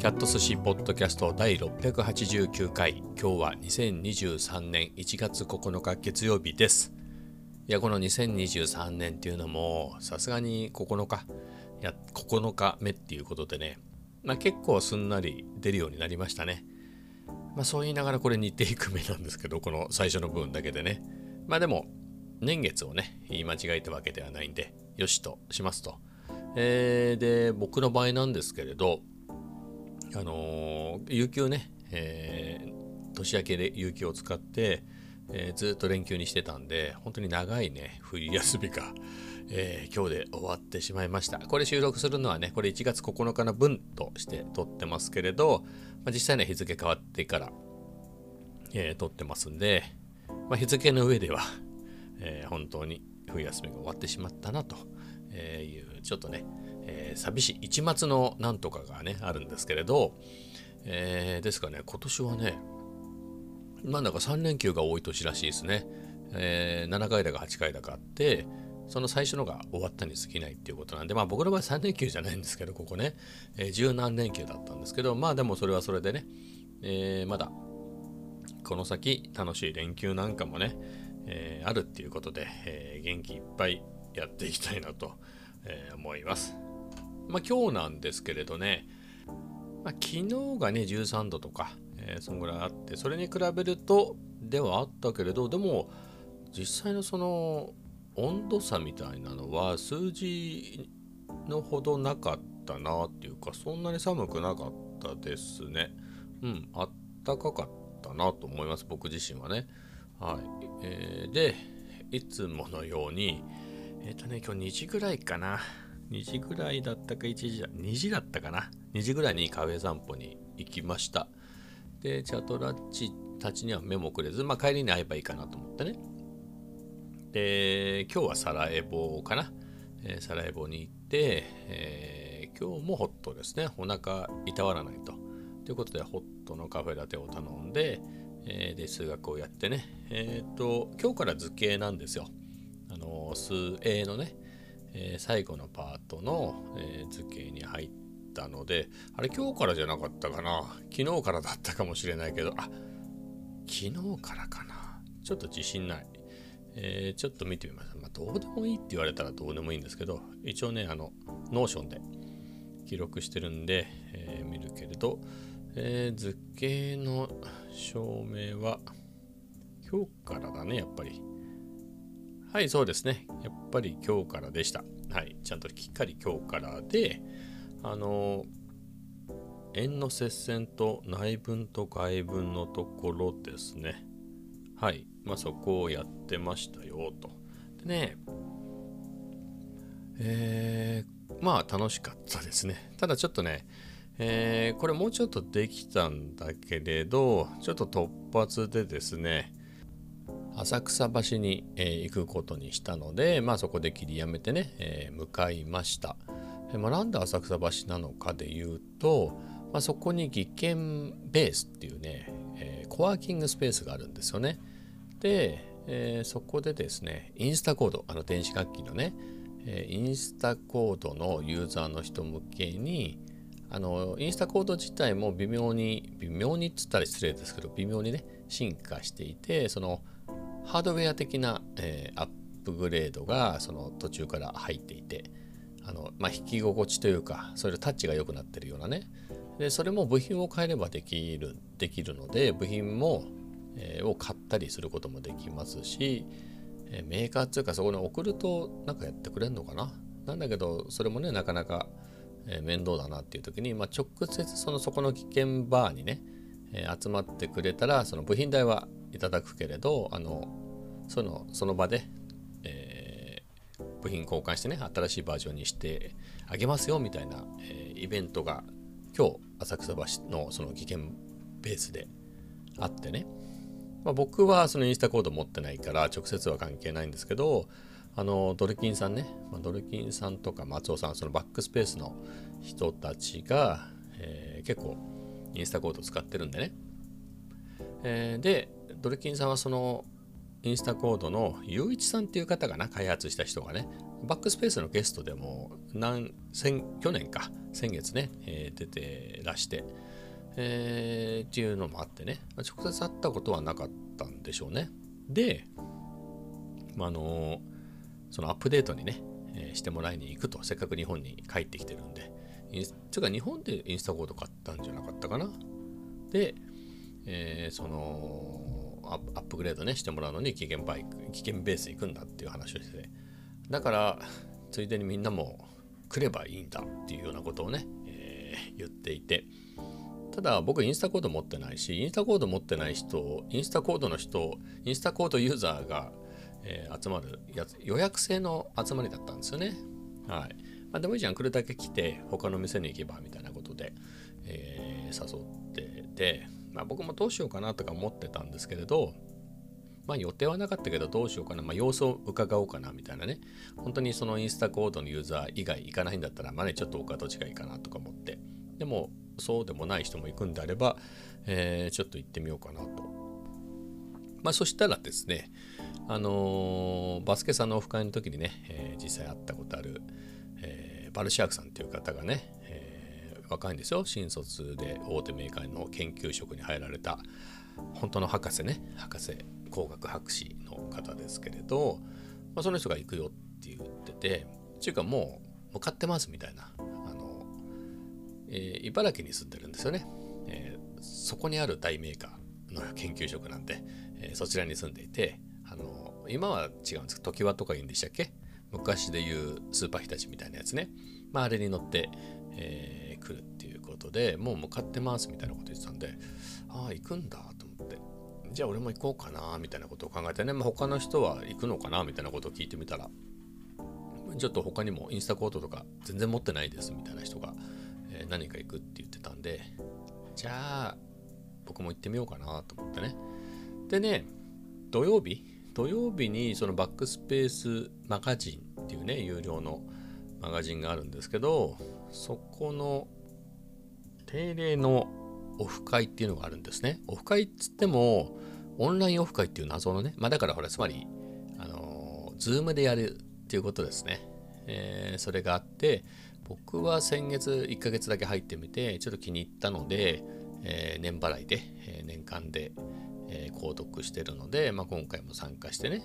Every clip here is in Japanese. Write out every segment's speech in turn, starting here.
キャット寿司ポッドキャスト第689回。今日は2023年1月9日月曜日です。いやこの2023年っていうのもさすがに9日。いや9日目っていうことでね、まあ、結構すんなり出るようになりましたね。まあそう言いながらこれ似ていく目なんですけどこの最初の部分だけでね。まあでも年月をね言い間違えたわけではないんでよしとしますと。えー、で僕の場合なんですけれどあの、有給ね、えー、年明けで有給を使って、えー、ずっと連休にしてたんで本当に長いね冬休みが、えー、今日で終わってしまいました。これ収録するのはねこれ1月9日の分として撮ってますけれど、まあ、実際ね日付変わってから、えー、撮ってますんで、まあ、日付の上では、えー、本当に冬休みが終わってしまったなというちょっとね、えー、寂しい。一末のなんとかがねあるんですけれど、えー、ですかね。今年はねなんだか3連休が多い年らしいですね、えー、7回だか8回だかあってその最初のが終わったに過ぎないっていうことなんでまあ僕の場合3連休じゃないんですけどここね、えー、十何連休だったんですけどまあでもそれはそれでね、えー、まだこの先楽しい連休なんかもね、えー、あるっていうことで、えー、元気いっぱいやっていきたいなと、えー、思います。まあ今日なんですけれどね、まあ、昨日がね13度とか、えー、そのぐらいあってそれに比べるとではあったけれどでも実際のその温度差みたいなのは数字のほどなかったなっていうかそんなに寒くなかったですね。うん、あったかかったなと思います僕自身はね。はい。えー、でいつものように、えっ、ー、とね、今日2時ぐらいかな。2時ぐらいだったか1時だ、2時だったかな。2時ぐらいにカフェ散歩に行きました。で、チャトラッチたちには目もくれず、まあ帰りに会えばいいかなと思ってね。で、今日はサラエボかな。えー、サラエボに行って、えー、今日もホットですね。お腹いたわらないと。ということで、ホットのカフェラテを頼んで、えー、で、数学をやってね。えっ、と、今日から図形なんですよ。あの数 A のね、えー、最後のパートの、えー、図形に入ったのであれ今日からじゃなかったかな？昨日からだったかもしれないけど。あ昨日からかな？ちょっと自信ない、えー、ちょっと見てみます、まあ、どうでもいいって言われたらどうでもいいんですけど一応ねあの Notion で記録してるんで、え見るけれど、え図形の証明は今日からだねやっぱり。はい、そうですね。やっぱり今日からでした。はい、ちゃんときっかり今日からで、あの、円の接線と内分と外分のところですね。はい、まあそこをやってましたよと。でね、えー、まあ楽しかったですね。ただちょっとね、えー、これもうちょっとできたんだけれど、ちょっと突発でですね、浅草橋に、えー、行くことにしたので、まあ、そこで切りやめてね、えー、向かいました。えーまあ、なんで浅草橋なのかで言うと、まあ、そこに技研ベースっていうね、えー、コワーキングスペースがあるんですよね。で、え、そこでですね、インスタコード、あの電子楽器のね、え、インスタコードのユーザーの人向けに、あのインスタコード自体も微妙に微妙にっつったら失礼ですけど微妙にね進化していてそのハードウェア的な、えー、アップグレードがその途中から入っていてあの、まあ、弾き心地というかそれタッチが良くなってるようなね。でそれも部品を変えればできるできるので部品も、えー、を買ったりすることもできますし、えー、メーカーっていうかそこに送るとなんかやってくれるのかな。なんだけどそれもねなかなか、え、面倒だなっていう時に、まあ、直接そのそこの危険バーにね、え集まってくれたらその部品代はいただくけれどあのそういうのその場で、えー、部品交換してね新しいバージョンにしてあげますよみたいな、えー、イベントが今日浅草橋のその技研ベースであってね、まあ、僕はそのインスタコード持ってないから直接は関係ないんですけどあのドルキンさんね、まあ、ドルキンさんとか松尾さんそのバックスペースの人たちが、えー、結構インスタコード使ってるんでね、えー、でドルキンさんはそのインスタコードのゆういちさんっていう方がな開発した人がねバックスペースのゲストでも何先去年か先月ね、えー、出てらして、えー、っていうのもあってね直接会ったことはなかったんでしょうね。で、まあ、あのそのアップデートにね、えー、してもらいに行くとせっかく日本に帰ってきてるんでつか日本でインスタコード買ったんじゃなかったかな。で、えー、そのアップグレードねしてもらうのに危険バイク危険ベース行くんだっていう話をしてだからついでにみんなも来ればいいんだっていうようなことをね、えー、言っていて。ただ僕インスタコード持ってないしインスタコード持ってない人インスタコードの人インスタコードユーザーが、えー、集まるやつ予約制の集まりだったんですよね。はい。まあ、でもいいじゃん。来るだけ来て他の店に行けばみたいなことで、えー、誘ってて、まあ、僕もどうしようかなとか思ってたんですけれどまあ予定はなかったけどどうしようかな、まあ、様子を伺おうかなみたいなね。本当にそのインスタコードのユーザー以外行かないんだったらまあねちょっと他どっちがいかなとか思って。でもそうでもない人も行くんであれば、えー、ちょっと行ってみようかなと。まあそしたらですねあのー、バスケさんのオフ会の時にね、えー、実際会ったことある、えー、バルシャークさんっていう方がね、若いんですよ。新卒で大手メーカーの研究職に入られた本当の博士ね。博士工学博士の方ですけれど、まあ、その人が行くよって言っててっていうかもう向かってますみたいな。あの、えー、茨城に住んでるんですよね、えー、そこにある大メーカーの研究職なんで、えー、そちらに住んでいてあの今は違うんですけど常盤とか言うんでしたっけ？昔でいうスーパー日立みたいなやつね。まあ、あれに乗って、えー、ことで、もう向かってますみたいなこと言ってたんで、ああ、行くんだと思って。じゃあ俺も行こうかなみたいなことを考えてね、まあ、他の人は行くのかなみたいなことを聞いてみたら、ちょっと他にもインスタコードとか全然持ってないですみたいな人が、えー、何か行くって言ってたんで、じゃあ僕も行ってみようかなと思ってね。でね、土曜日土曜日にそのバックスペースマガジンっていうね有料のマガジンがあるんですけどそこの定例のオフ会っていうのがあるんですね。オフ会っつってもオンラインオフ会っていう謎のねまあだからほらつまりあのズームでやるっていうことですね、えー、それがあって僕は先月1ヶ月だけ入ってみてちょっと気に入ったので、えー、年払いで、えー、年間でえー、購読してるので、まあ、今回も参加してね、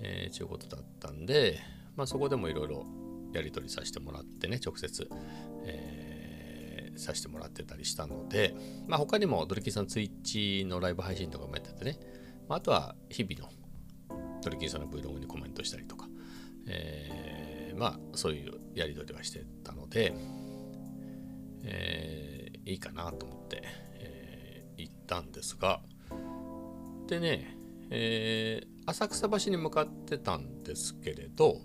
えー、ちゅうことだったんで、まあ、そこでもいろいろやり取りさせてもらってね、直接、えー、させてもらってたりしたので、まあ、他にもドリキーさんツイッチのライブ配信とかもやっててね、まあ、あとは日々のドリキーさんの Vlog にコメントしたりとか、えー、まあそういうやり取りはしてたので、えー、いいかなと思って、えー、行ったんですが、でね、えー、浅草橋に向かってたんですけれど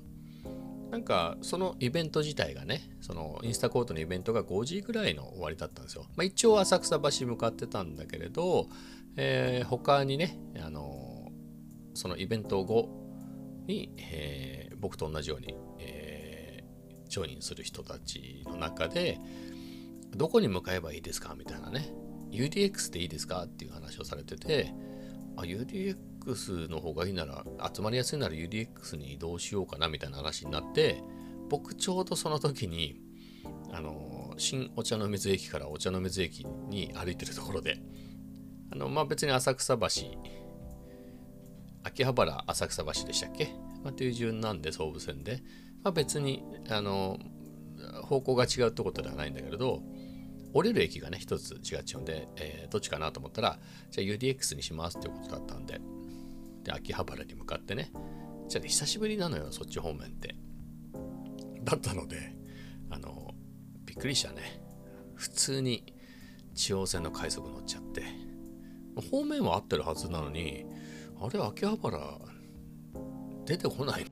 なんかそのイベント自体がねそのインスタコートのイベントが5時ぐらいの終わりだったんですよ。まあ、一応浅草橋向かってたんだけれど、えー、他にね、あのー、そのイベント後に、えー、僕と同じように、えー、ジョインする人たちの中でどこに向かえばいいですか？みたいなね。UDX でいいですか？っていう話をされててあ UDX UX の方がいいなら集まりやすいなら UDX に移動しようかなみたいな話になって僕ちょうどその時にあの新お茶の水駅からお茶の水駅に歩いてるところであのまあ別に浅草橋秋葉原浅草橋でしたっけ、まあ、という順なんで総武線で、まあ、別にあの方向が違うってことではないんだけれど降りる駅がね、一つ違っちゃうんで、えー、どっちかなと思ったら、じゃあ UDX にしますっていうことだったんで、で、秋葉原に向かってね、じゃあね、久しぶりなのよ、そっち方面って。だったので、あの、びっくりしたね。普通に地方線の快速乗っちゃって、方面は合ってるはずなのに、あれ、秋葉原出てこない